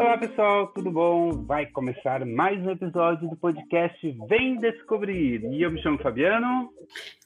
Olá pessoal, tudo bom? Vai começar mais um episódio do podcast Vem Descobrir. E eu me chamo Fabiano.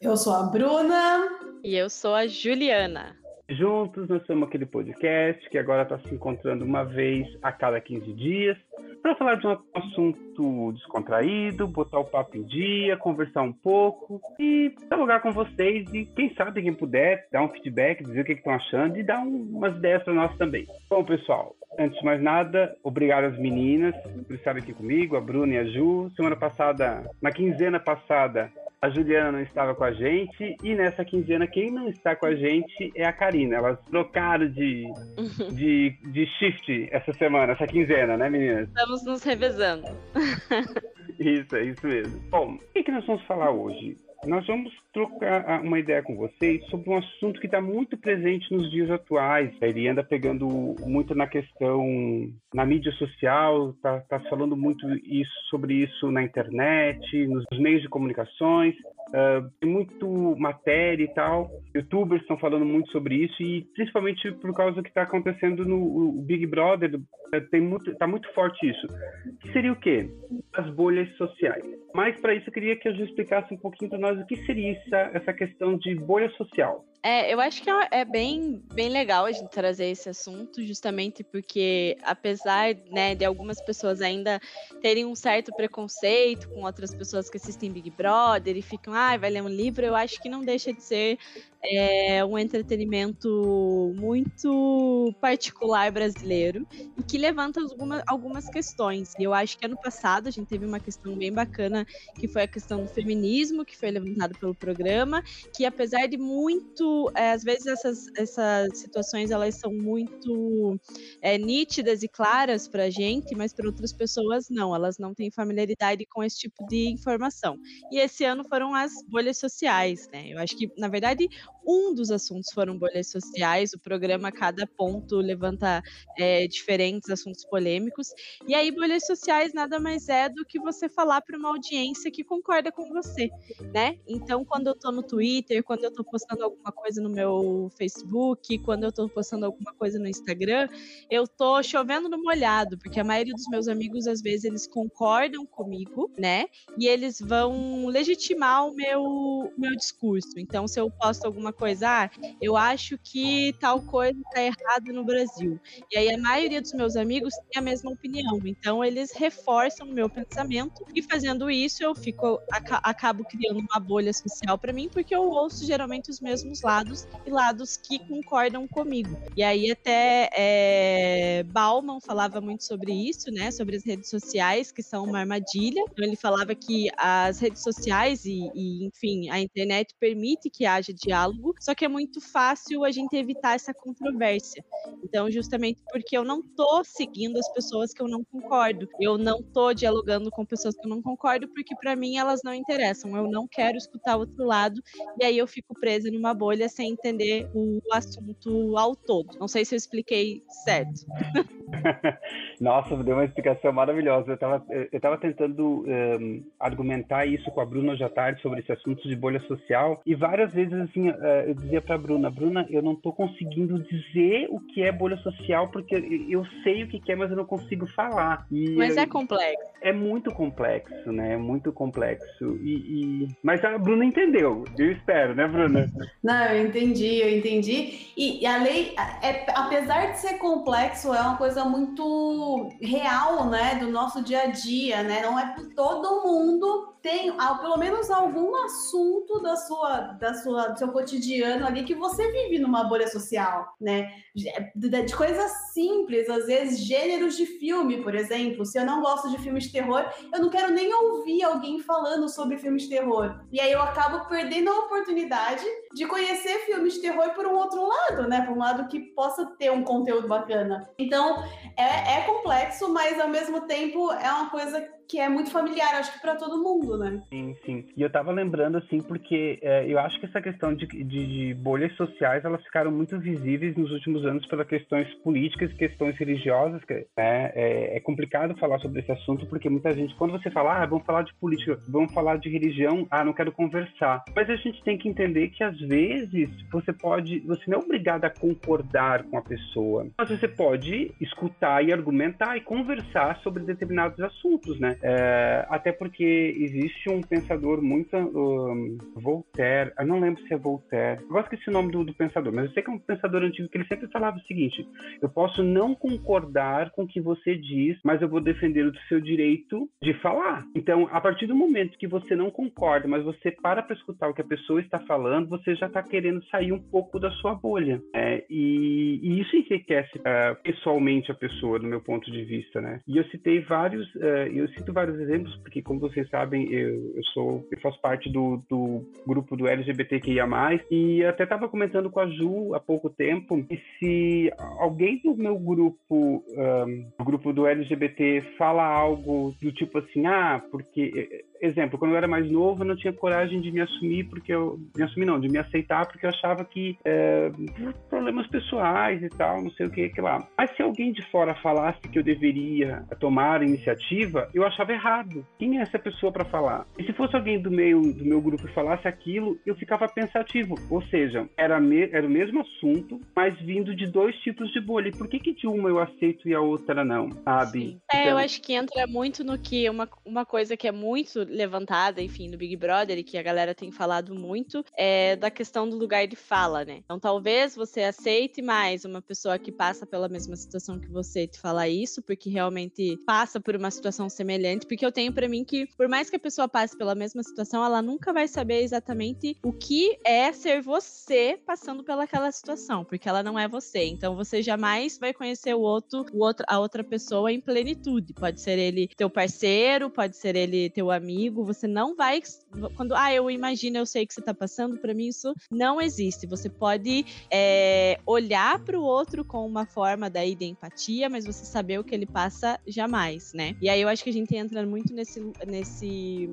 Eu sou a Bruna. E eu sou a Juliana. Juntos nós somos aquele podcast que agora está se encontrando uma vez a cada 15 dias para falar de um assunto descontraído, botar o papo em dia, conversar um pouco e dialogar com vocês e quem sabe quem puder dar um feedback, dizer o que estão achando e dar um, umas ideias para nós também. Bom, pessoal, antes de mais nada, obrigado às meninas por estarem aqui comigo, a Bruna e a Ju. Semana passada, na quinzena passada, a Juliana não estava com a gente e nessa quinzena quem não está com a gente é a Karina. Elas trocaram de, de, de shift essa semana, essa quinzena, né, meninas? Estamos nos revezando. isso, é isso mesmo. Bom, o que, que nós vamos falar hoje? Nós vamos trocar ah, uma ideia com vocês sobre um assunto que está muito presente nos dias atuais. Ele anda pegando muito na questão na mídia social, está tá falando muito isso, sobre isso na internet, nos meios de comunicações. Uh, tem muito matéria e tal. Youtubers estão falando muito sobre isso e principalmente por causa do que está acontecendo no Big Brother, tem muito, tá muito forte isso. Que seria o quê? As bolhas sociais. Mas para isso eu queria que a Ju explicasse um pouquinho para nós o que seria essa, essa questão de bolha social. É, eu acho que é, é bem, bem legal a gente trazer esse assunto, justamente porque, apesar né, de algumas pessoas ainda terem um certo preconceito com outras pessoas que assistem Big Brother e ficam, ah, vai ler um livro, eu acho que não deixa de ser é, um entretenimento muito particular brasileiro e que levanta alguma, algumas questões. E eu acho que ano passado a gente teve uma questão bem bacana, que foi a questão do feminismo, que foi levantado pelo programa, que apesar de muito é, às vezes essas, essas situações elas são muito é, nítidas e claras para a gente, mas para outras pessoas não, elas não têm familiaridade com esse tipo de informação. E esse ano foram as bolhas sociais, né? Eu acho que, na verdade, um dos assuntos foram bolhas sociais, o programa cada ponto levanta é, diferentes assuntos polêmicos, e aí bolhas sociais nada mais é do que você falar para uma audiência que concorda com você, né? Então, quando eu estou no Twitter, quando eu estou postando alguma coisa no meu Facebook, quando eu tô postando alguma coisa no Instagram, eu tô chovendo no molhado, porque a maioria dos meus amigos, às vezes, eles concordam comigo, né? E eles vão legitimar o meu, meu discurso. Então, se eu posto alguma coisa, ah, eu acho que tal coisa tá errada no Brasil. E aí a maioria dos meus amigos tem a mesma opinião. Então, eles reforçam o meu pensamento e fazendo isso, eu fico acabo criando uma bolha social para mim, porque eu ouço geralmente os mesmos lados e lados que concordam comigo. E aí até é, Bauman falava muito sobre isso, né? Sobre as redes sociais, que são uma armadilha. Então ele falava que as redes sociais e, e enfim, a internet permite que haja diálogo, só que é muito fácil a gente evitar essa controvérsia. Então, justamente porque eu não tô seguindo as pessoas que eu não concordo, eu não tô dialogando com pessoas que eu não concordo, porque para mim elas não interessam. Eu não quero escutar o outro lado, e aí eu fico presa numa bolha sem entender o assunto ao todo. Não sei se eu expliquei certo. Nossa, deu uma explicação maravilhosa. Eu estava eu tava tentando um, argumentar isso com a Bruna hoje à tarde sobre esse assunto de bolha social e várias vezes assim, eh, eu dizia para a Bruna, Bruna, eu não estou conseguindo dizer o que é bolha social porque eu sei o que é, mas eu não consigo falar. E mas é complexo. É muito complexo, né? É muito complexo. E, e... Mas a Bruna entendeu. Eu espero, né, Bruna? Não, eu entendi, eu entendi. E, a lei, é, apesar de ser complexo, é uma coisa muito real, né, do nosso dia a dia, né? Não é por todo mundo tem pelo menos algum assunto da sua, da sua, do seu cotidiano ali que você vive numa bolha social, né? De, de, coisas simples, às vezes gêneros de filme, por exemplo. Se eu não gosto de filmes de terror, eu não quero nem ouvir alguém falando sobre filmes de terror. E aí eu acabo perdendo a oportunidade de conhecer filmes de terror por um outro lado, né? Por um lado que possa ter um conteúdo bacana. Então, é, é complexo, mas ao mesmo tempo é uma coisa que é muito familiar, acho que para todo mundo, né? Sim, sim. E eu tava lembrando, assim, porque é, eu acho que essa questão de, de, de, bolhas sociais, elas ficaram muito visíveis nos últimos anos pelas questões políticas questões religiosas, né? é, é, complicado falar sobre esse assunto, porque muita gente, quando você fala, ah, vamos falar de política, vamos falar de religião, ah, não quero conversar. Mas a gente tem que entender que, às vezes, você pode, você não é obrigado a concordar com a pessoa, mas você pode escutar e argumentar e conversar sobre determinados assuntos, né? É, até porque existe um pensador muito. Um, Voltaire, eu não lembro se é Voltaire, eu gosto que esse nome do, do, pensador, mas eu sei que é um pensador antigo que ele sempre falava o seguinte: eu posso não concordar com o que você diz, mas eu vou defender o seu direito de falar. Então, a partir do momento que você não concorda, mas você para para escutar o que a pessoa está falando, você já está querendo sair um pouco da sua bolha. É, e, e, isso enriquece uh, pessoalmente a pessoa, do meu ponto de vista, né? E eu citei vários, uh, eu cito vários exemplos, porque como vocês sabem, eu, eu sou, eu faço parte do, do grupo do LGBTQIA+, e até estava comentando com a Ju há pouco tempo, que se alguém do meu grupo, um, do grupo do LGBT, fala algo do tipo assim, ah, porque exemplo, quando eu era mais novo, eu não tinha coragem de me assumir porque eu me assumir não, de me aceitar porque eu achava que é, problemas pessoais e tal, não sei o que que lá. Mas se alguém de fora falasse que eu deveria tomar a iniciativa, eu achava errado. Quem é essa pessoa para falar? E se fosse alguém do meio do meu grupo e falasse aquilo, eu ficava pensativo. Ou seja, era, me, era o mesmo assunto, mas vindo de dois tipos de bolha. E por que que de uma eu aceito e a outra não, sabe? Sim. É, então... eu acho que entra muito no que uma, uma coisa que é muito levantada, enfim, no Big Brother e que a galera tem falado muito, é da questão do lugar de fala, né? Então talvez você aceite mais uma pessoa que passa pela mesma situação que você te falar isso, porque realmente passa por uma situação semelhante, porque eu tenho para mim que por mais que a pessoa passe pela mesma situação, ela nunca vai saber exatamente o que é ser você passando pelaquela situação, porque ela não é você. Então você jamais vai conhecer o outro, o outro a outra pessoa em plenitude. Pode ser ele teu parceiro, pode ser ele teu amigo, amigo, você não vai. Quando, ah, eu imagino, eu sei que você tá passando, para mim isso não existe. Você pode é, olhar para o outro com uma forma daí de empatia, mas você saber o que ele passa jamais, né? E aí eu acho que a gente entra muito nesse, nesse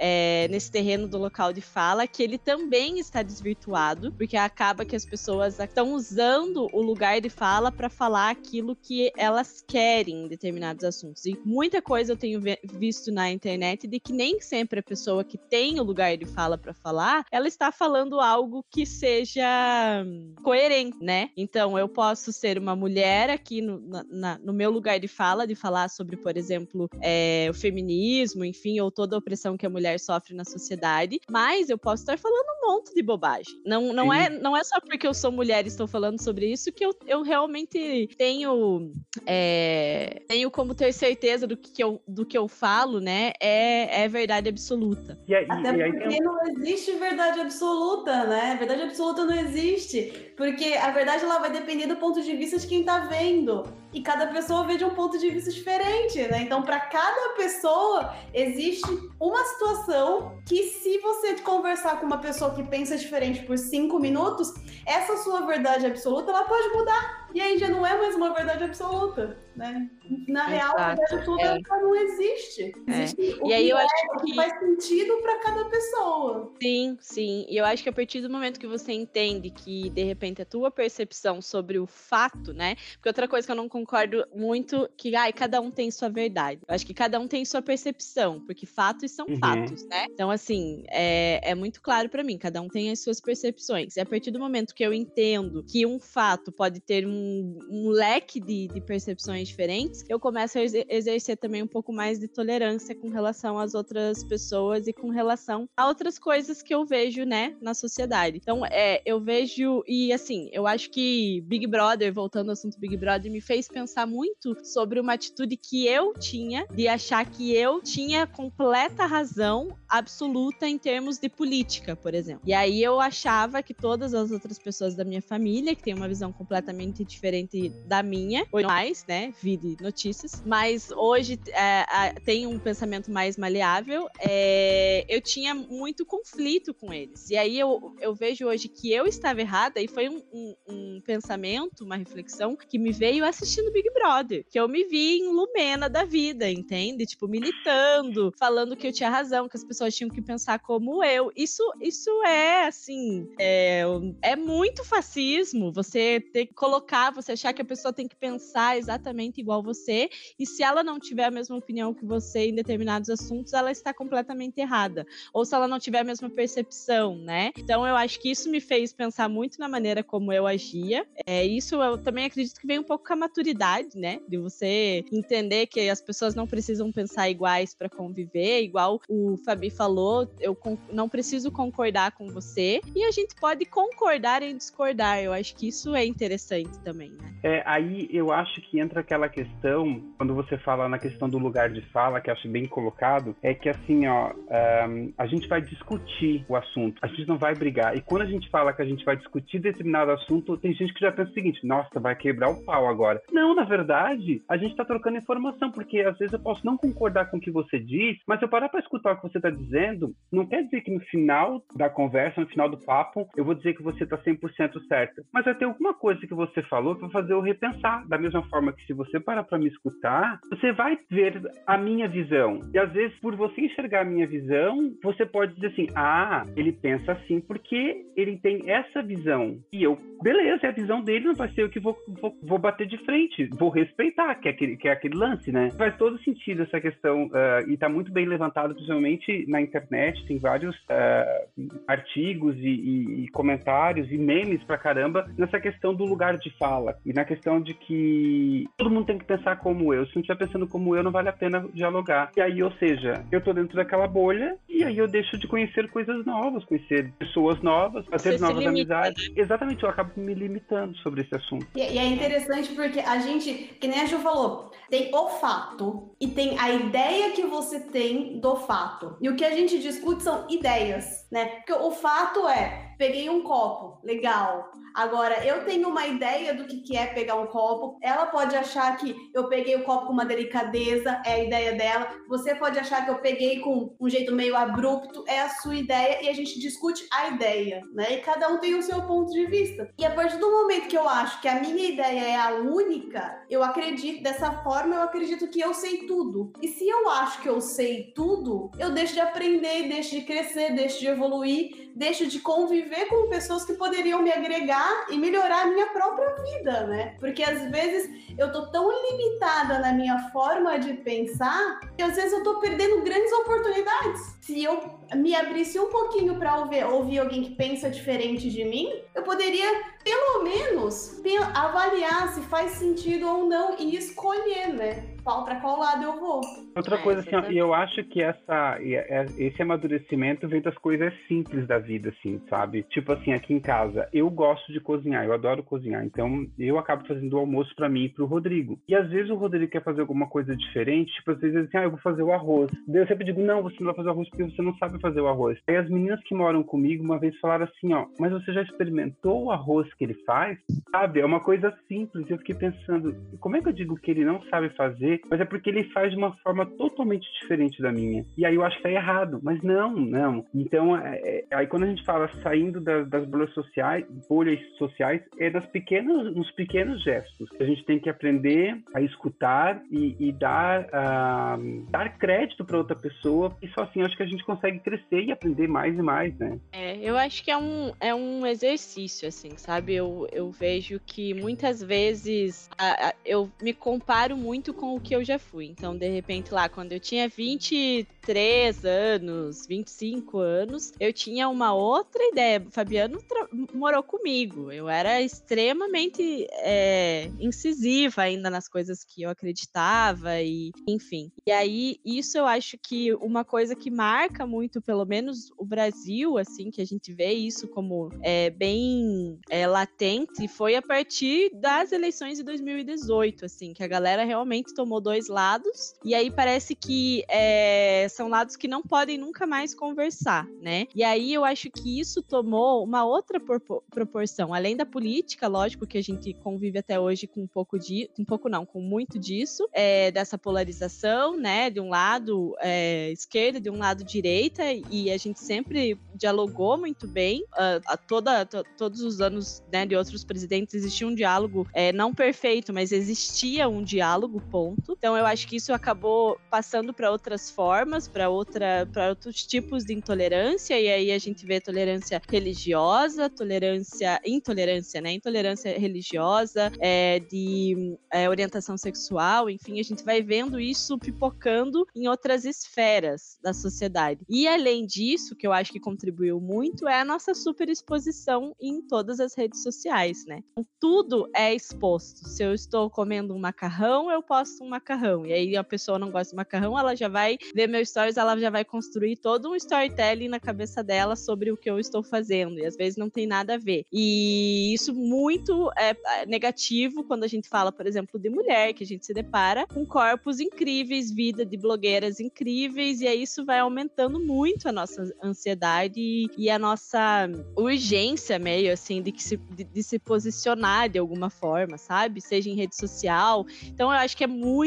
é, nesse terreno do local de fala, que ele também está desvirtuado, porque acaba que as pessoas estão usando o lugar de fala para falar aquilo que elas querem em determinados assuntos. E muita coisa eu tenho visto na internet de que nem sempre a pessoa que tem o lugar de fala para falar, ela está falando algo que seja coerente, né? Então eu posso ser uma mulher aqui no, na, no meu lugar de fala, de falar sobre, por exemplo, é, o feminismo, enfim, ou toda a opressão que a mulher mulher sofre na sociedade, mas eu posso estar falando um monte de bobagem. Não, não, é, não é só porque eu sou mulher e estou falando sobre isso que eu, eu realmente tenho, é, tenho como ter certeza do que, eu, do que eu falo, né? É, é verdade absoluta. E aí, Até e aí, porque não existe verdade absoluta, né? Verdade absoluta não existe. Porque a verdade ela vai depender do ponto de vista de quem tá vendo. E cada pessoa vê de um ponto de vista diferente, né? Então, para cada pessoa, existe uma situação que, se você conversar com uma pessoa que pensa diferente por cinco minutos, essa sua verdade absoluta ela pode mudar. E aí já não é mais uma verdade absoluta, né? Na real, verdade absoluta é. não existe. É. existe é. e aí eu é, acho que faz sentido para cada pessoa. Sim, sim. E eu acho que a partir do momento que você entende que de repente a tua percepção sobre o fato, né? Porque outra coisa que eu não concordo muito que ai, cada um tem sua verdade. Eu acho que cada um tem sua percepção, porque fatos são uhum. fatos, né? Então assim, é, é muito claro para mim, cada um tem as suas percepções. E a partir do momento que eu entendo que um fato pode ter um um, leque de, de, percepções diferentes, eu começo a exercer também um pouco mais de tolerância com relação às outras pessoas e com relação a outras coisas que eu vejo, né, na sociedade. Então, é, eu vejo, e assim, eu acho que Big Brother, voltando ao assunto Big Brother, me fez pensar muito sobre uma atitude que eu tinha de achar que eu tinha completa razão absoluta em termos de política, por exemplo. E aí eu achava que todas as outras pessoas da minha família, que têm uma visão completamente diferente da minha, ou mais, né? Vide notícias, mas hoje é, tem um pensamento mais maleável. É, eu tinha muito conflito com eles. E aí eu, eu vejo hoje que eu estava errada, e foi um, um, um pensamento, uma reflexão que me veio assistindo Big Brother, que eu me vi em Lumena da vida, entende? Tipo, militando, falando que eu tinha razão, que as pessoas tinham que pensar como eu. Isso, isso é, assim, é, é muito fascismo. Você ter que colocar, você achar que a pessoa tem que pensar exatamente igual você, e se ela não tiver a mesma opinião que você em determinados assuntos, ela está completamente errada. Ou se ela não tiver a mesma percepção, né? Então eu acho que isso me fez pensar muito na maneira como eu agia. É, isso eu também acredito que vem um pouco com a maturidade, né? De você entender que as pessoas não precisam pensar iguais para conviver, igual o Fabi falou, eu não preciso concordar com você e a gente pode concordar em discordar. Eu acho que isso é interessante também, né? É, aí eu acho que entra aquela questão, quando você fala na questão do lugar de fala, que acho bem colocado, é que assim, ó, um, a gente vai discutir o assunto, a gente não vai brigar. E quando a gente fala que a gente vai discutir determinado assunto, tem gente que já pensa o seguinte: nossa, vai quebrar o pau agora. Não, na verdade, a gente tá trocando informação, porque às vezes eu posso não concordar com o que você diz, mas eu parar para escutar o que você tá dizendo, não quer dizer que no final da conversa, no final do papo, eu vou dizer que você tá 100% certo. Mas vai ter alguma coisa que você falou vai fazer eu repensar. Da mesma forma que se você parar para me escutar, você vai ver a minha visão. E às vezes, por você enxergar a minha visão, você pode dizer assim: ah, ele pensa assim porque ele tem essa visão. E eu, beleza, é a visão dele, não vai ser eu que vou, vou, vou bater de frente. Vou respeitar, que é aquele, que é aquele lance, né? Faz todo sentido essa questão. Uh, e tá muito bem levantado, principalmente na internet. Tem vários uh, artigos e, e, e comentários e memes pra caramba nessa questão do lugar de fala. E na questão de que todo mundo tem que pensar como eu. Se não estiver pensando como eu, não vale a pena dialogar. E aí, ou seja, eu tô dentro daquela bolha e aí eu deixo de conhecer coisas novas, conhecer pessoas novas, fazer Você novas amizades. Né? Exatamente, eu acabo me limitando sobre esse assunto. E, e, é interessante porque a gente, que nem a Ju falou, tem o fato e tem a ideia que você tem do fato. E o que a gente discute são ideias, né? Porque o fato é peguei um copo, legal. Agora, eu tenho uma ideia do que, que é pegar um copo. Ela pode achar que eu peguei o copo com uma delicadeza, é a ideia dela. Você pode achar que eu peguei com um jeito meio abrupto, é a sua ideia, e a gente discute a ideia, né? E cada um tem o seu ponto de vista. E a partir do momento que eu acho que a minha ideia é a única, eu acredito, dessa forma, eu acredito que eu sei tudo. E se eu acho que eu sei tudo, eu deixo de aprender, deixo de crescer, deixo de evoluir, deixo de conviver com pessoas que poderiam me agregar e melhorar a minha própria vida, né? Porque às vezes eu tô tão limitada na minha forma de pensar que às vezes eu tô perdendo grandes oportunidades. Se eu me abrisse um pouquinho para ouvir, ouvir alguém que pensa diferente de mim, eu poderia pelo menos avaliar se faz sentido ou não e escolher, né? Qual para qual lado eu vou. Outra é, coisa assim, eu acho que essa é, esse amadurecimento vem das coisas simples da vida, assim, sabe? Tipo assim, aqui em casa, eu gosto de cozinhar, eu adoro cozinhar, então eu acabo fazendo o almoço para mim e pro Rodrigo. E às vezes o Rodrigo quer fazer alguma coisa diferente, tipo, às vezes assim, ah, eu vou fazer o arroz. Daí eu sempre digo, não, você não vai fazer o arroz porque você não sabe fazer o arroz. Aí as meninas que moram comigo uma vez falaram assim, ó, mas você já experimentou o arroz que ele faz, sabe? É uma coisa simples. Eu fiquei pensando, como é que eu digo que ele não sabe fazer? Mas é porque ele faz de uma forma totalmente diferente da minha. E aí eu acho que tá errado. Mas não, não. Então, é, é, aí quando a gente fala saindo das, das bolhas sociais, bolhas sociais, é das pequenas, nos pequenos gestos. A gente tem que aprender a escutar e, e dar, uh, dar crédito para outra pessoa. E só assim acho que a gente consegue crescer e aprender mais e mais, né? É, eu acho que é um, é um exercício, assim, sabe? Eu, eu vejo que muitas vezes a, a, eu me comparo muito com o que eu já fui. Então, de repente, lá, quando eu tinha 23 anos, 25 anos, eu tinha uma outra ideia. O Fabiano morou comigo. Eu era extremamente é, incisiva ainda nas coisas que eu acreditava e, enfim. E aí, isso eu acho que uma coisa que marca muito, pelo menos o Brasil, assim, que a gente vê isso como é, bem é, latente foi a partir das eleições de 2018, assim, que a galera realmente tomou tomou dois lados, e aí parece que é, são lados que não podem nunca mais conversar, né? E aí eu acho que isso tomou uma outra proporção, além da política, lógico que a gente convive até hoje com um pouco de, um pouco não, com muito disso, é, dessa polarização, né? De um lado é, esquerda, de um lado direita, e a gente sempre dialogou muito bem. Uh, a toda, to, todos os anos né, de outros presidentes existia um diálogo é, não perfeito, mas existia um diálogo, ponto. Então eu acho que isso acabou passando para outras formas, para outra, para outros tipos de intolerância, e aí a gente vê tolerância religiosa, tolerância, intolerância, né? Intolerância religiosa, é, de é, orientação sexual, enfim, a gente vai vendo isso pipocando em outras esferas da sociedade. E além disso, que eu acho que contribuiu muito, é a nossa super exposição em todas as redes sociais, né? Então, tudo é exposto. Se eu estou comendo um macarrão, eu posto um macarrão. E aí a pessoa não gosta de macarrão, ela já vai ver meu stories, ela já vai construir todo um storytelling na cabeça dela sobre o que eu estou fazendo. E às vezes não tem nada a ver. E isso muito é, é negativo quando a gente fala, por exemplo, de mulher, que a gente se depara com corpos incríveis, vida de blogueiras incríveis, e aí isso vai aumentando muito a nossa ansiedade e, a nossa urgência meio assim de, se, de, de se posicionar de alguma forma, sabe? Seja em rede social. Então eu acho que é muito.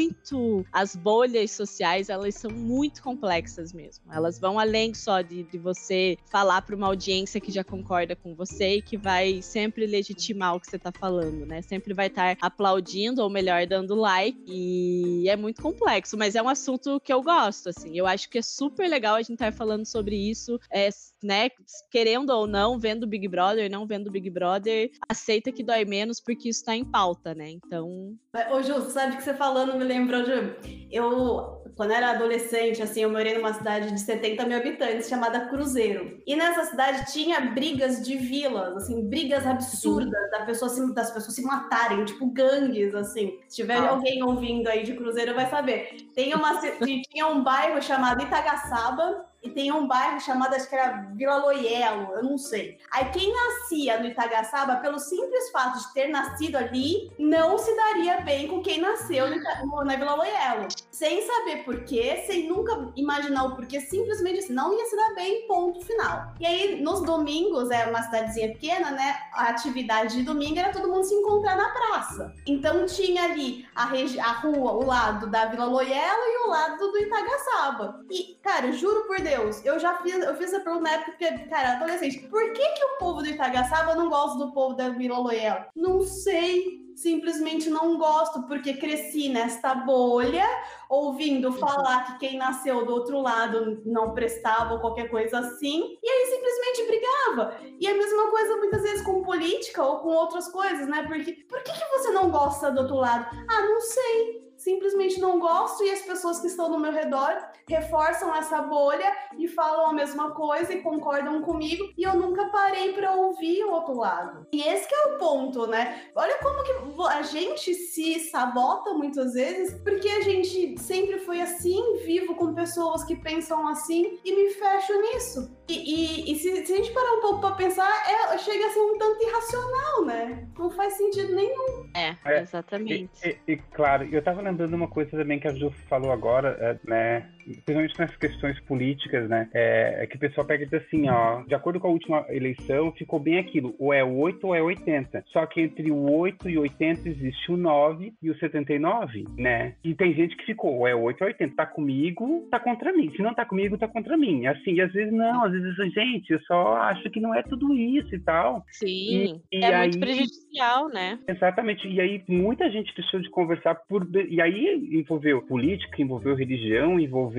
As bolhas sociais, elas são muito complexas mesmo. Elas vão além só de, de você falar para uma audiência que já concorda com você e que vai sempre legitimar o que você está falando, né? Sempre vai estar aplaudindo, ou melhor, dando like. E é muito complexo, mas é um assunto que eu gosto, assim. Eu acho que é super legal a gente estar falando sobre isso. É, né, querendo ou não, vendo Big Brother, não vendo Big Brother, aceita que dói menos porque isso tá em pauta, né? Então. Ô, Ju, sabe que você falando me lembrou de. Eu, quando era adolescente, assim, eu morei numa cidade de 70 mil habitantes chamada Cruzeiro. E nessa cidade tinha brigas de vilas, assim, brigas absurdas da pessoa se, das pessoas se matarem, tipo gangues, assim. Se tiver ah. alguém ouvindo aí de Cruzeiro, vai saber. Tem uma, tinha um bairro chamado Itagaçaba, e tem um bairro chamado, acho que era Vila Loielo, eu não sei. Aí quem nascia no Itagaçaba, pelo simples fato de ter nascido ali, não se daria bem com quem nasceu no, na Vila Loielo. Sem saber porquê, sem nunca imaginar o porquê, simplesmente assim, não ia se dar bem, ponto final. E aí, nos domingos, é uma cidadezinha pequena, né? A atividade de domingo era todo mundo se encontrar na praça. Então tinha ali a, a rua, o lado da Vila Loielo e o lado do Itagaçaba. E, cara, juro por Deus, Deus, eu já fiz, eu fiz essa pergunta na época, porque, cara, adolescente, por que que o povo do Itagaçaba não gosta do povo da Vila Loyal? Não sei, simplesmente não gosto, porque cresci nesta bolha, ouvindo falar que quem nasceu do outro lado não prestava ou qualquer coisa assim, e aí simplesmente brigava. E a mesma coisa muitas vezes com política ou com outras coisas, né? Porque por que, que você não gosta do outro lado? Ah, não sei simplesmente não gosto e as pessoas que estão no meu redor reforçam essa bolha e falam a mesma coisa e concordam comigo e eu nunca parei para ouvir o outro lado. E esse é o ponto, né? Olha como que a gente se sabota muitas vezes porque a gente sempre foi assim, vivo com pessoas que pensam assim e me fecho nisso. E, e, e se, se, a gente parar um pouco para pensar, é, chega a ser um tanto irracional, né? Não faz sentido nenhum. É, é exatamente. E, e, claro, eu tava lembrando uma coisa também que a Ju falou agora, é, né? Principalmente nas questões políticas, né? É, é, que o pessoal pega e diz assim, ó, de acordo com a última eleição, ficou bem aquilo, ou é 8 ou é 80. Só que entre o 8 e 80 existe o 9 e o 79, né? E tem gente que ficou, ou é 8 ou 80, tá comigo, tá contra mim. Se não tá comigo, tá contra mim. Assim, e às vezes não, às vezes, gente, eu só acho que não é tudo isso e tal. Sim, e, e é aí... muito prejudicial, né? Exatamente. E aí muita gente deixou de conversar por. E aí envolveu política, envolveu religião, envolveu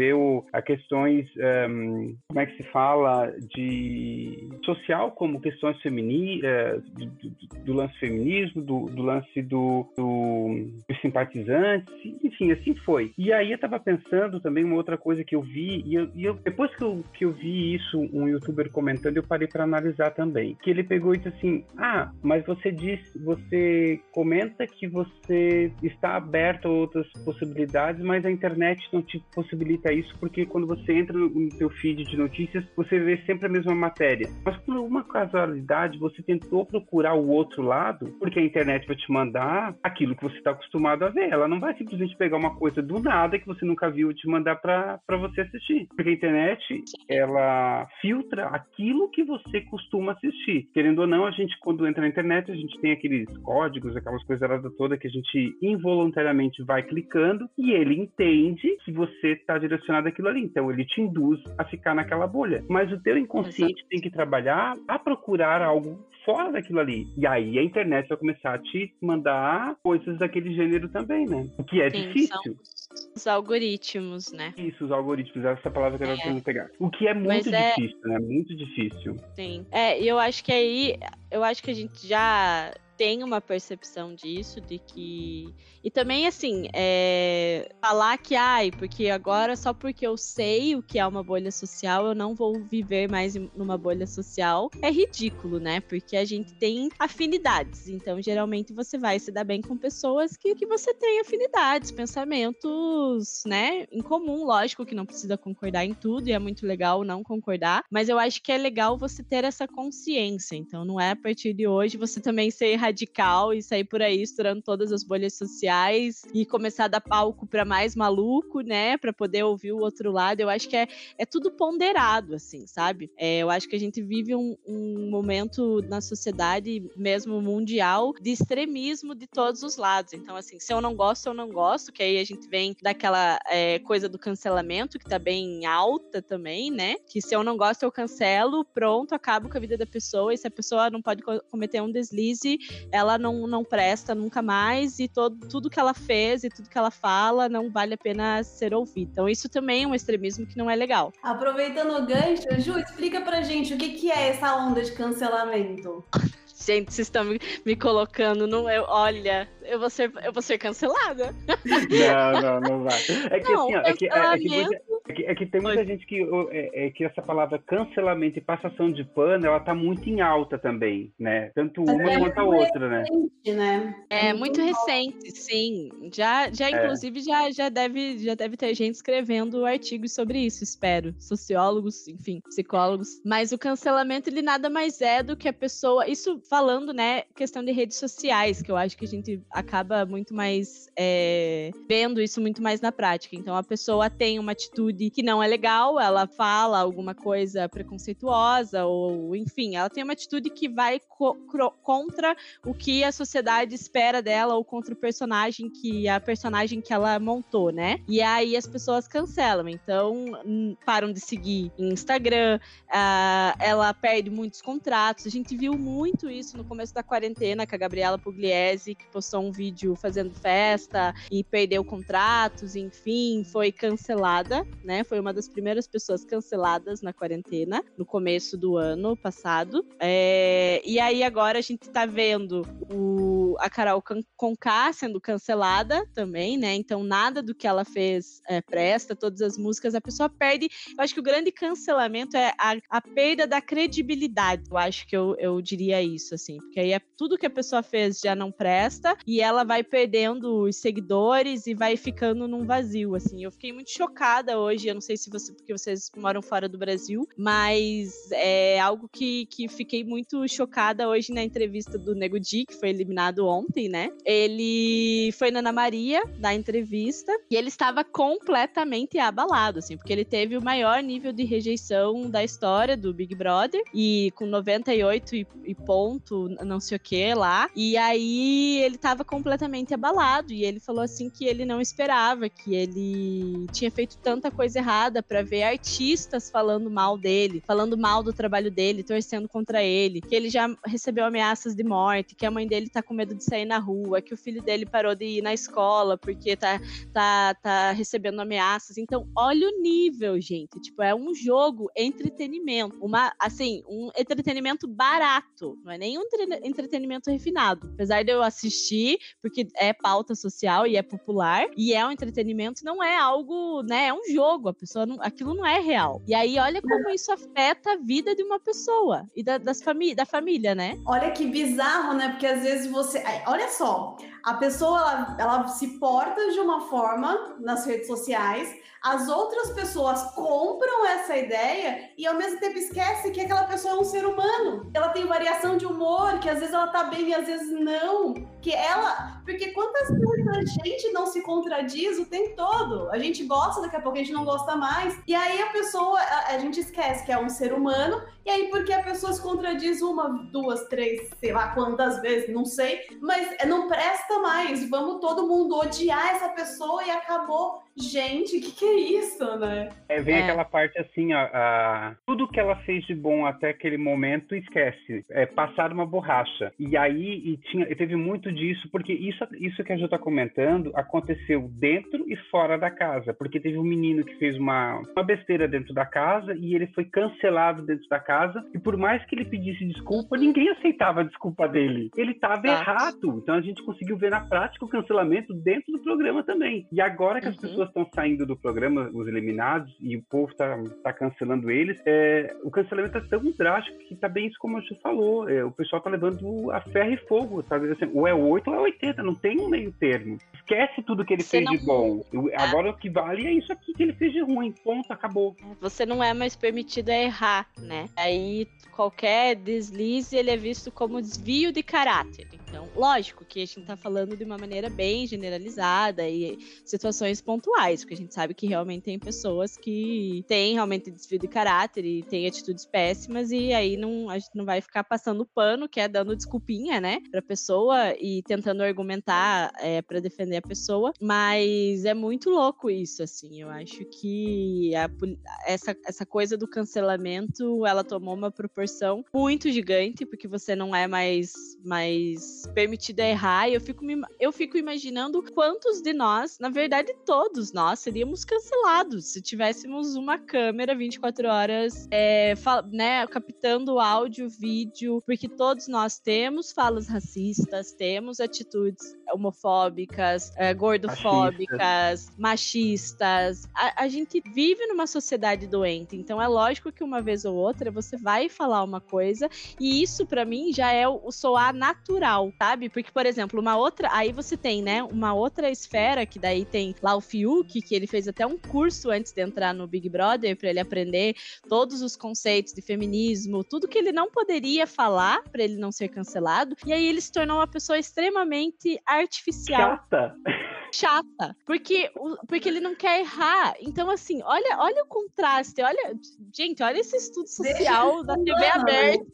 a questões, um, como é que se fala, de social, como questões femininas, uh, do, do, do, lance feminismo, do, do lance do, do, simpatizantes, enfim, assim foi. E aí eu tava pensando também uma outra coisa que eu vi, e, eu, e eu, depois que eu, que eu vi isso, um youtuber comentando, eu parei para analisar também. Que ele pegou e disse assim: Ah, mas você disse, você comenta que você está aberto a outras possibilidades, mas a internet não te possibilita isso, porque quando você entra no seu feed de notícias, você vê sempre a mesma matéria. Mas por uma casualidade, você tentou procurar o outro lado, porque a internet vai te mandar aquilo que você está acostumado a ver. Ela não vai simplesmente pegar uma coisa do nada que você nunca viu e te mandar para você assistir. Porque a internet, ela filtra aquilo que você costuma assistir. Querendo ou não, a gente, quando entra na internet, a gente tem aqueles códigos, aquelas coisas toda que a gente involuntariamente vai clicando e ele entende que você está direcionado àquilo ali. Então, ele te induz a ficar naquela bolha. Mas o teu inconsciente Exato. tem que trabalhar a procurar algo fora daquilo ali. E aí a internet vai começar a te mandar coisas daquele gênero também, né? O que é Sim, difícil. Os algoritmos, né? Isso, os algoritmos, essa palavra que eu é. pegar. O que é muito é... difícil, né? Muito difícil. Sim. É, e eu acho que aí, eu acho que a gente já tem uma percepção disso, de que. E também, assim, é... falar que, ai, porque agora só porque eu sei o que é uma bolha social, eu não vou viver mais numa bolha social, é ridículo, né? Porque a gente tem afinidades. Então, geralmente, você vai se dar bem com pessoas que, que você tem afinidades, pensamentos, né, em comum. Lógico que não precisa concordar em tudo, e é muito legal não concordar, mas eu acho que é legal você ter essa consciência. Então, não é a partir de hoje você também ser radical e sair por aí estourando todas as bolhas sociais e começar a dar palco para mais maluco, né? Para poder ouvir o outro lado. Eu acho que é, é tudo ponderado, assim, sabe? É, eu acho que a gente vive um, um momento na sociedade, mesmo mundial, de extremismo de todos os lados. Então, assim, se eu não gosto, eu não gosto, que aí a gente vem daquela é, coisa do cancelamento, que tá bem alta também, né? Que se eu não gosto, eu cancelo, pronto, acabo com a vida da pessoa, e se a pessoa não pode cometer um deslize, ela não, não presta nunca mais e todo, tudo que ela fez e tudo que ela fala não vale a pena ser ouvido. Então, isso também é um extremismo que não é legal. Aproveitando o gancho, Ju, explica pra gente o que, que é essa onda de cancelamento. Gente, vocês estão me, me colocando no. Eu, olha, eu vou ser, eu vou ser cancelada. Não, não, não vai. É que, não, assim, ó, é, que, é, é, que é, que, é, que, tem muita gente que, é, é, que essa palavra cancelamento e passação de pano, ela tá muito em alta também, né? Tanto uma é quanto a outra, né? né? É, muito, muito recente, sim. Já, já inclusive, já, já, deve, já deve ter gente escrevendo artigos sobre isso, espero. Sociólogos, enfim, psicólogos. Mas o cancelamento, ele nada mais é do que a pessoa. Isso falando, né, questão de redes sociais, que eu acho que a gente acaba muito mais é, vendo isso muito mais na prática. Então a pessoa tem uma atitude que não é legal, ela fala alguma coisa preconceituosa, ou enfim, ela tem uma atitude que vai co contra o que a sociedade espera dela, ou contra o personagem que a personagem que ela montou, né? E aí as pessoas cancelam. Então param de seguir em Instagram, uh, ela perde muitos contratos. A gente viu muito isso no começo da quarentena com a Gabriela Pugliese, que postou um vídeo fazendo festa e perdeu contratos, enfim, foi cancelada, né? Foi uma das primeiras pessoas canceladas na quarentena, no começo do ano passado. É... E aí agora a gente tá vendo o... a Carol Conká sendo cancelada também, né? Então nada do que ela fez é, presta, todas as músicas, a pessoa perde. Eu acho que o grande cancelamento é a, a perda da credibilidade. Eu acho que eu, eu diria isso, assim, porque aí é tudo que a pessoa fez já não presta e ela vai perdendo os seguidores e vai ficando num vazio, assim. Eu fiquei muito chocada hoje, eu não sei se você, porque vocês moram fora do Brasil, mas é algo que, que fiquei muito chocada hoje na entrevista do Nego Di, que foi eliminado ontem, né? Ele foi na Ana Maria, na entrevista, e ele estava completamente abalado, assim, porque ele teve o maior nível de rejeição da história do Big Brother, e com 98 e, e ponto, não sei o que lá, e aí ele tava completamente abalado e ele falou assim que ele não esperava, que ele tinha feito tanta coisa errada para ver artistas falando mal dele, falando mal do trabalho dele, torcendo contra ele, que ele já recebeu ameaças de morte, que a mãe dele tá com medo de sair na rua, que o filho dele parou de ir na escola porque tá, tá tá, recebendo ameaças. Então, olha o nível, gente. Tipo, é um jogo entretenimento. Uma, assim, um entretenimento barato. Não é nem um entretenimento refinado. Apesar de eu assistir, porque é pauta social e é popular, e é um entretenimento, não é algo, né? É um jogo. A pessoa não, aquilo não é real. E aí, olha como isso afeta a vida de uma pessoa e da, das famí da família, né? Olha que bizarro, né? Porque às vezes você. Olha só, a pessoa ela, ela se porta de uma forma nas redes sociais, as outras pessoas compram essa ideia e ao mesmo tempo esquece que aquela pessoa é um ser humano. Ela tem variação de humor, que às vezes ela tá bem e às vezes não. Que ela. Porque quantas vezes a gente não se contradiz o tempo todo? A gente gosta, daqui a pouco a gente não gosta mais. E aí a pessoa, a, a gente esquece que é um ser humano, e aí porque a pessoa se contradiz uma, duas, três, sei lá quantas vezes, não sei, mas não presta mais. Vamos todo mundo odiar essa pessoa e acabou gente, o que, que é isso, né? É, vem é. aquela parte assim, ó, a... tudo que ela fez de bom até aquele momento, esquece. É passar uma borracha. E aí e tinha, teve muito disso, porque isso, isso que a Ju tá comentando aconteceu dentro e fora da casa. Porque teve um menino que fez uma, uma besteira dentro da casa e ele foi cancelado dentro da casa. E por mais que ele pedisse desculpa, ninguém aceitava a desculpa dele. Ele tava errado. Então a gente conseguiu ver na prática o cancelamento dentro do programa também. E agora que as uhum. pessoas pessoas estão saindo do programa, os eliminados, e o povo está tá cancelando eles, é, o cancelamento é tão drástico que tá bem isso como você falou. É, o pessoal tá levando a ferro e fogo, sabe? Assim, ou é 8 ou é 80, não tem um meio termo. Esquece tudo que ele Você fez não... de bom. Agora o que vale é isso aqui que ele fez de ruim. Ponto, acabou. É, você não é mais permitido errar, né? Aí qualquer deslize ele é visto como desvio de caráter. Então, lógico que a gente tá falando de uma maneira bem generalizada e situações pontuais, porque a gente sabe que realmente tem pessoas que têm realmente desvio de caráter e têm atitudes péssimas e aí não, a gente não vai ficar passando pano, que é dando desculpinha, né, pra pessoa e tentando argumentar é, para defender a pessoa, mas é muito louco isso, assim, eu acho que a, essa, essa coisa do cancelamento, ela tomou uma proporção muito gigante, porque você não é mais, mais permitido errar. E eu fico, me, eu fico imaginando quantos de nós, na verdade, todos nós, seríamos cancelados se tivéssemos uma câmera 24 horas, é, né, captando áudio, vídeo, porque todos nós temos falas racistas, temos atitudes homofóbicas, é, gordofóbicas, machistas. A, a gente vive numa sociedade doente, então é lógico que uma vez ou outra você vai falar uma coisa, e isso para mim já é o soar natural sabe? Porque, por exemplo, uma outra. Aí você tem, né? Uma outra esfera, que daí tem lá o Fiuk, que ele fez até um curso antes de entrar no Big Brother, para ele aprender todos os conceitos de feminismo, tudo que ele não poderia falar para ele não ser cancelado. E aí ele se tornou uma pessoa extremamente artificial. Chata. Chata. Porque, porque ele não quer errar. Então, assim, olha, olha o contraste. Olha, gente, olha esse estudo social da TV aberta.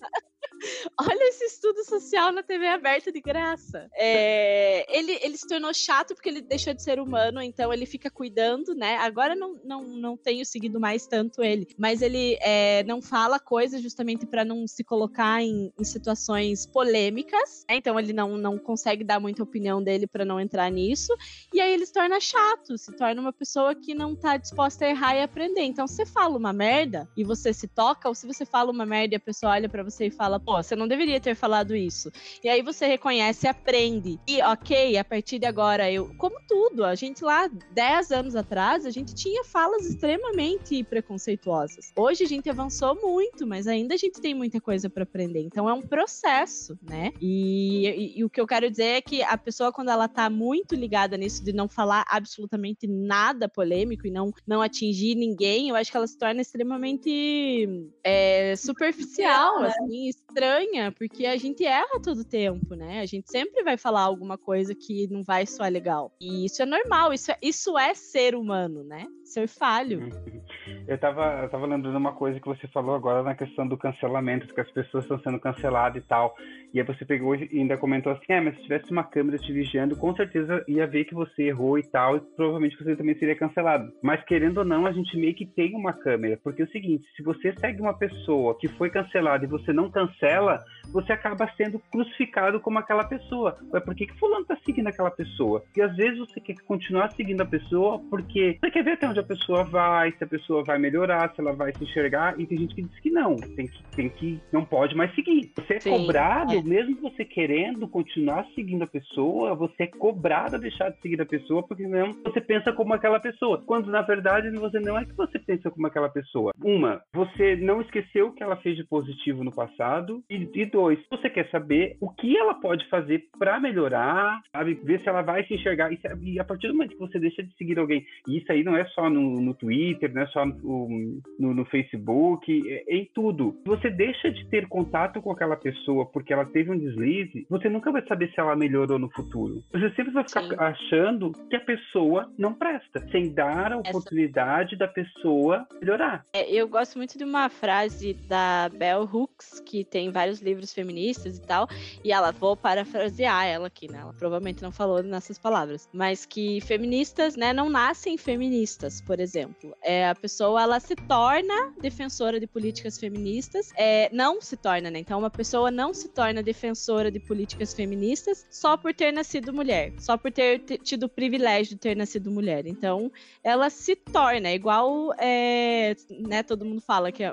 Olha esse estudo social na TV aberta de graça. É, ele, ele se tornou chato porque ele deixou de ser humano, então ele fica cuidando, né? Agora não, não, não tenho seguido mais tanto ele, mas ele é, não fala coisas justamente para não se colocar em, em situações polêmicas, né? então ele não, não consegue dar muita opinião dele para não entrar nisso, e aí ele se torna chato, se torna uma pessoa que não tá disposta a errar e aprender. Então, você fala uma merda e você se toca, ou se você fala uma merda e a pessoa olha para você e fala, pô, você não deveria ter falado isso. E aí você reconhece, aprende. E ok, a partir de agora eu, como tudo, a gente lá 10 anos atrás, a gente tinha falas extremamente preconceituosas. Hoje a gente avançou muito, mas ainda a gente tem muita coisa para aprender. Então é um processo, né? E, e, e, o que eu quero dizer é que a pessoa quando ela tá muito ligada nisso de não falar absolutamente nada polêmico e não não atingir ninguém, eu acho que ela se torna extremamente é, superficial, né? assim, estranha, porque a gente erra todo tempo, né? A gente sempre vai falar alguma coisa que não vai soar legal. E isso é normal, isso é, isso é ser humano, né? Ser falho. Eu tava, eu tava lembrando uma coisa que você falou agora na questão do cancelamento, que as pessoas estão sendo canceladas e tal. E aí você pegou e ainda comentou assim, é, mas se tivesse uma câmera te vigiando, com certeza ia ver que você errou e tal, e provavelmente você também seria cancelado. Mas querendo ou não, a gente meio que tem uma câmera, porque é o seguinte, se você segue uma pessoa que foi cancelada e você não cancela, você acaba sendo crucificado como aquela pessoa. Ué, por que, que fulano tá seguindo aquela pessoa? E às vezes você quer continuar seguindo a pessoa porque você quer ver até onde a pessoa vai, se a pessoa vai melhorar, se ela vai se enxergar, e tem gente que diz que não, tem que, tem que não pode mais seguir. Você é Sim, cobrado, é. mesmo você querendo continuar seguindo a pessoa, você é cobrado a deixar de seguir a pessoa, porque não você pensa como aquela pessoa. Quando na verdade você não é que você pensa como aquela pessoa. Uma, você não esqueceu o que ela fez de positivo no passado, e, e dois, você quer saber o que ela pode fazer para melhorar, sabe? Ver se ela vai se enxergar. E, e, a partir do momento que você deixa de seguir alguém, e isso aí não é só no, no Twitter, não é só no, no, no Facebook, é, é em tudo. Você deixa de ter contato com aquela pessoa porque ela teve um deslize, você nunca vai saber se ela melhorou no futuro. Você sempre vai ficar Sim. achando que a pessoa não presta, sem dar a oportunidade Essa... da pessoa melhorar. É, eu gosto muito de uma frase da Bell Hooks, que tem vários livros feministas e tal, e ela, vou parafrasear ela aqui, né? Ela provavelmente não falou nessas palavras, mas que feministas, né, não nascem feministas, por exemplo. É, a pessoa, ela se torna defensora de políticas feministas, é, não se torna, né? Então, uma pessoa não se torna defensora de políticas feministas só por ter nascido mulher, só por ter tido o privilégio de ter nascido mulher. Então, ela se torna, é igual, é, né, todo mundo fala que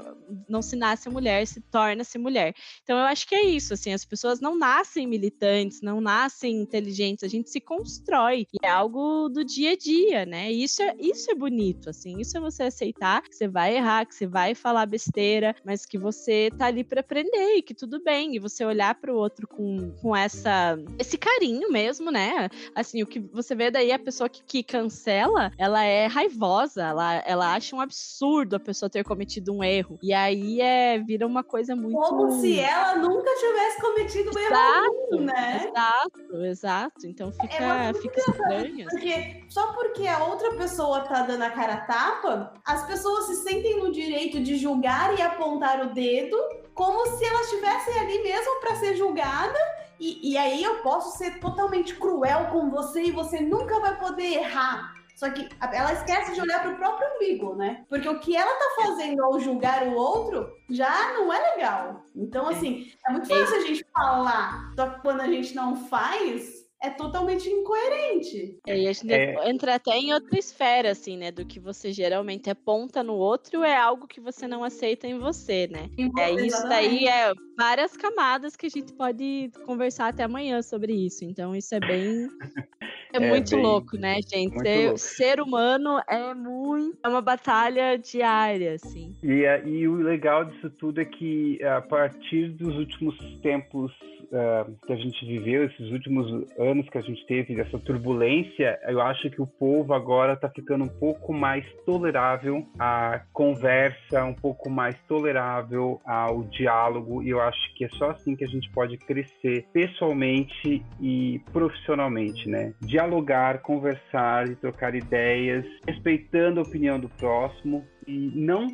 não se nasce mulher, se torna-se mulher. Então, eu acho que é isso, assim, as pessoas não nascem militantes, não nascem inteligentes, a gente se constrói, e é algo do dia a dia, né? Isso é, isso é bonito, assim, isso é você aceitar que você vai errar, que você vai falar besteira, mas que você tá ali para aprender e que tudo bem, e você olhar para o outro com, com essa esse carinho mesmo, né? Assim, o que você vê daí a pessoa que, que cancela, ela é raivosa, ela, ela acha um absurdo a pessoa ter cometido um erro. E aí é vira uma coisa muito como se ela nunca tivesse cometido um erro algum, né? Exato, exato. Então fica, é fica estranho. Assim. Porque só porque a outra pessoa tá dando a cara tapa, as pessoas se sentem no direito de julgar e apontar o dedo como se elas estivessem ali mesmo para ser julgada. E, e aí eu posso ser totalmente cruel com você e você nunca vai poder errar. Só que ela esquece de olhar para o próprio umbigo, né? Porque o que ela tá fazendo ao julgar o outro já não é legal. Então, assim, é muito fácil a gente falar, só que quando a gente não faz, é totalmente incoerente. É, e a gente é... entra até em outra esfera, assim, né? Do que você geralmente aponta no outro é algo que você não aceita em você, né? Em você, é isso daí é várias camadas que a gente pode conversar até amanhã sobre isso. Então isso é bem é, é muito bem... louco, né, gente? Ser, ser, humano é muito é uma batalha diária, assim. E, e o legal disso tudo é que a partir dos últimos tempos uh, que a gente viveu, esses últimos anos que a gente teve dessa turbulência, eu acho que o povo agora está ficando um pouco mais tolerável à conversa, um pouco mais tolerável ao diálogo, e eu acho que é só assim que a gente pode crescer pessoalmente e profissionalmente, né? Dialogar, conversar e trocar ideias, respeitando a opinião do próximo e não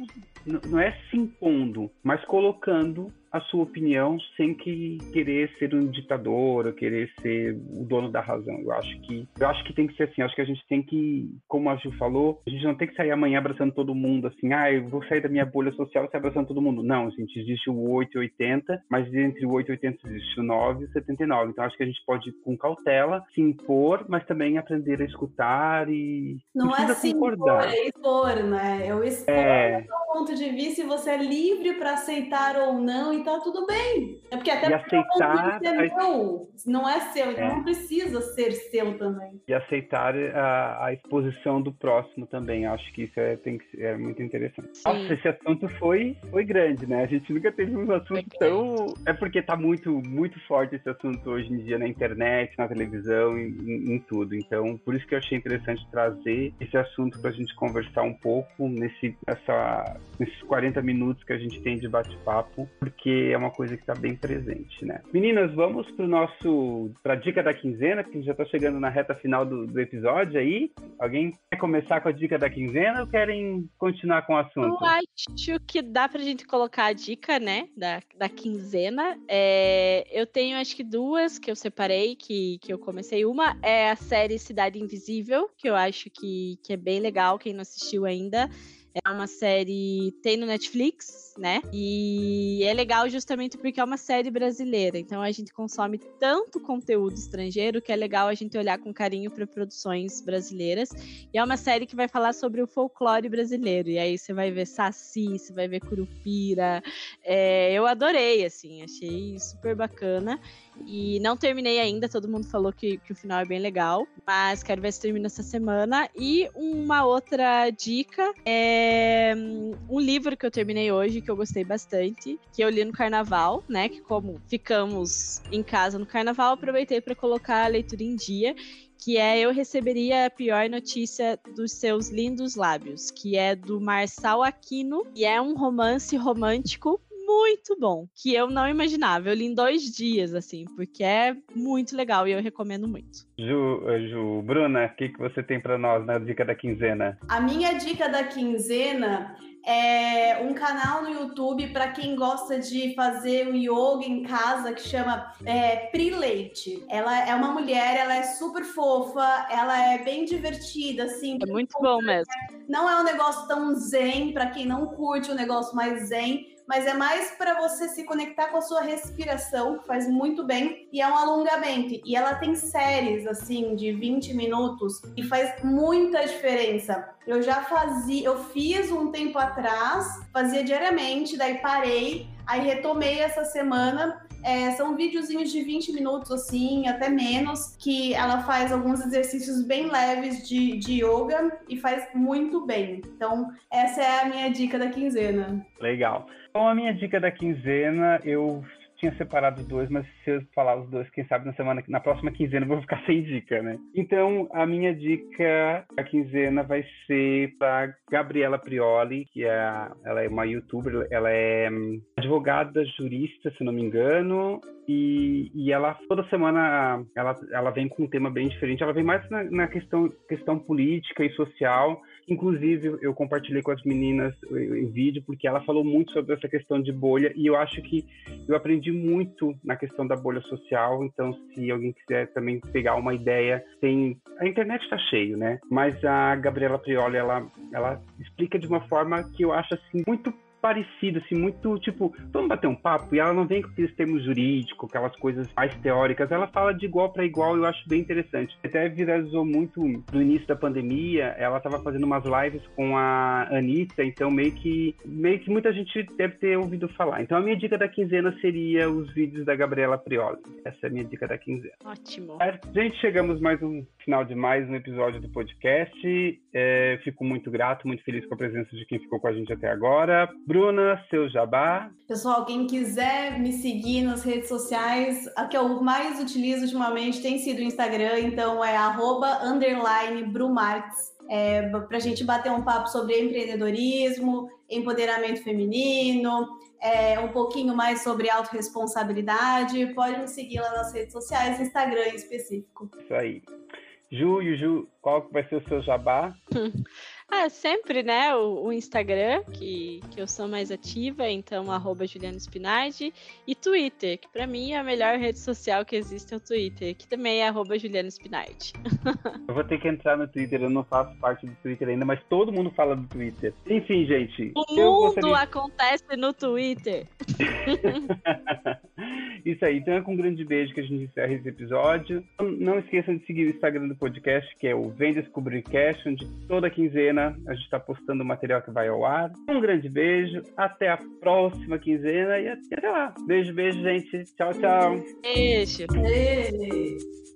não é se impondo, mas colocando a sua opinião sem que querer ser um ditador ou querer ser o dono da razão. Eu acho que eu acho que tem que ser assim. Acho que a gente tem que, como a Gil falou, a gente não tem que sair amanhã abraçando todo mundo assim. Ah, eu vou sair da minha bolha social e sair abraçando todo mundo. Não, gente, existe o 880, mas entre o 880 existe o 9 e o 79. Então acho que a gente pode com cautela se impor, mas também aprender a escutar e não, não é se concordar. impor, é expor, né? Eu expor é... ponto de vista e você é livre para aceitar ou não e tá tudo bem. É porque até e aceitar não, não é seu, então é. não precisa ser seu também. E aceitar a, a, exposição do próximo também, acho que isso é, tem que, é muito interessante. Sim. Nossa, esse assunto foi, foi grande, né? A gente nunca teve um assunto tão. É porque tá muito, muito forte esse assunto hoje em dia na internet, na televisão, em, em, em tudo. Então, por isso que eu achei interessante trazer esse assunto para a gente conversar um pouco nesse, essa, nesses 40 minutos que a gente tem de bate-papo, porque porque é uma coisa que está bem presente, né? Meninas, vamos para nosso para dica da quinzena, que já está chegando na reta final do, do, episódio aí. Alguém quer começar com a dica da quinzena ou querem continuar com o assunto? Eu acho que dá para a gente colocar a dica, né, da, da quinzena. É, eu tenho acho que duas que eu separei, que, que eu comecei. Uma é a série Cidade Invisível, que eu acho que, que é bem legal, quem não assistiu ainda. É uma série tem no Netflix, né? E é legal justamente porque é uma série brasileira. Então a gente consome tanto conteúdo estrangeiro que é legal a gente olhar com carinho para produções brasileiras. E é uma série que vai falar sobre o folclore brasileiro. E aí você vai ver Saci, você vai ver Curupira. É, eu adorei, assim, achei super bacana. E não terminei ainda, todo mundo falou que, que o final é bem legal. Mas quero ver se termina essa semana. E uma outra dica é um livro que eu terminei hoje, que eu gostei bastante, que eu li no carnaval, né? Que como ficamos em casa no carnaval, aproveitei para colocar a leitura em dia que é Eu Receberia a Pior Notícia dos Seus Lindos Lábios, que é do Marçal Aquino, e é um romance romântico muito bom, que eu não imaginava. Eu li em dois dias, assim, porque é muito legal e eu recomendo muito. Ju, eh, Ju Bruna, o que, que você tem para nós na dica da quinzena? A minha dica da quinzena é um canal no YouTube para quem gosta de fazer o yoga em casa que chama é, Pri Leite. Ela é uma mulher, ela é super fofa, ela é bem divertida, assim. É muito bom mesmo. Não é um negócio tão zen para quem não curte o um negócio mais zen mas é mais para você se conectar com a sua respiração, que faz muito bem, e é um alongamento. E ela tem séries, assim, de 20 minutos, e faz muita diferença. Eu já fazia, eu fiz um tempo atrás, fazia diariamente, daí parei, aí retomei essa semana é, são videozinhos de 20 minutos, assim, até menos, que ela faz alguns exercícios bem leves de, de yoga e faz muito bem. Então, essa é a minha dica da quinzena. Legal. Então, a minha dica da quinzena, eu tinha separado dois, mas se eu falar os dois, quem sabe na semana, na próxima quinzena eu vou ficar sem dica, né? Então, a minha dica da quinzena vai ser para Gabriela Prioli, que é, ela é uma youtuber, ela é hum, advogada, jurista, se não me engano, e, e ela toda semana ela, ela vem com um tema bem diferente. Ela vem mais na, na questão, questão política e social. Inclusive, eu compartilhei com as meninas em vídeo, porque ela falou muito sobre essa questão de bolha, e eu acho que eu aprendi muito na questão da bolha social. Então, se alguém quiser também pegar uma ideia, tem. A internet está cheio, né? Mas a Gabriela Prioli, ela, ela explica de uma forma que eu acho assim muito parecido, assim, muito tipo, vamos bater um papo? E ela não vem com aqueles termos jurídicos, aquelas coisas mais teóricas, ela fala de igual para igual e eu acho bem interessante. Até viralizou muito no início da pandemia, ela estava fazendo umas lives com a Anitta, então meio que, meio que muita gente deve ter ouvido falar. Então a minha dica da quinzena seria os vídeos da Gabriela Prioli. Essa é a minha dica da quinzena. Ótimo. Gente, chegamos mais um final de mais um episódio do podcast. É, fico muito grato, muito feliz com a presença de quem ficou com a gente até agora. Bruna, seu jabá. Pessoal, quem quiser me seguir nas redes sociais, a que eu mais utilizo ultimamente tem sido o Instagram, então é arroba underline Brumarques. É, para a gente bater um papo sobre empreendedorismo, empoderamento feminino, é, um pouquinho mais sobre autorresponsabilidade, pode me seguir lá nas redes sociais, Instagram em específico. Isso aí. Ju, Ju, qual vai ser o seu jabá? Ah, sempre, né? O, o, Instagram, que, que eu sou mais ativa, então, arroba Juliana Spinardi. E Twitter, que para mim é a melhor rede social que existe é o Twitter, que também é arroba Juliana Spinardi. eu vou ter que entrar no Twitter, eu não faço parte do Twitter ainda, mas todo mundo fala do Twitter. Enfim, gente. O mundo gostaria... acontece no Twitter. Isso aí, então é com um grande beijo que a gente encerra esse episódio. Não esqueçam de seguir o Instagram do podcast, que é o Vem Descobrir Cash, onde toda quinzena a gente está postando o material que vai ao ar. Um grande beijo, até a próxima quinzena e até lá. Beijo, beijo, gente. Tchau, tchau. Beijo. Beijo.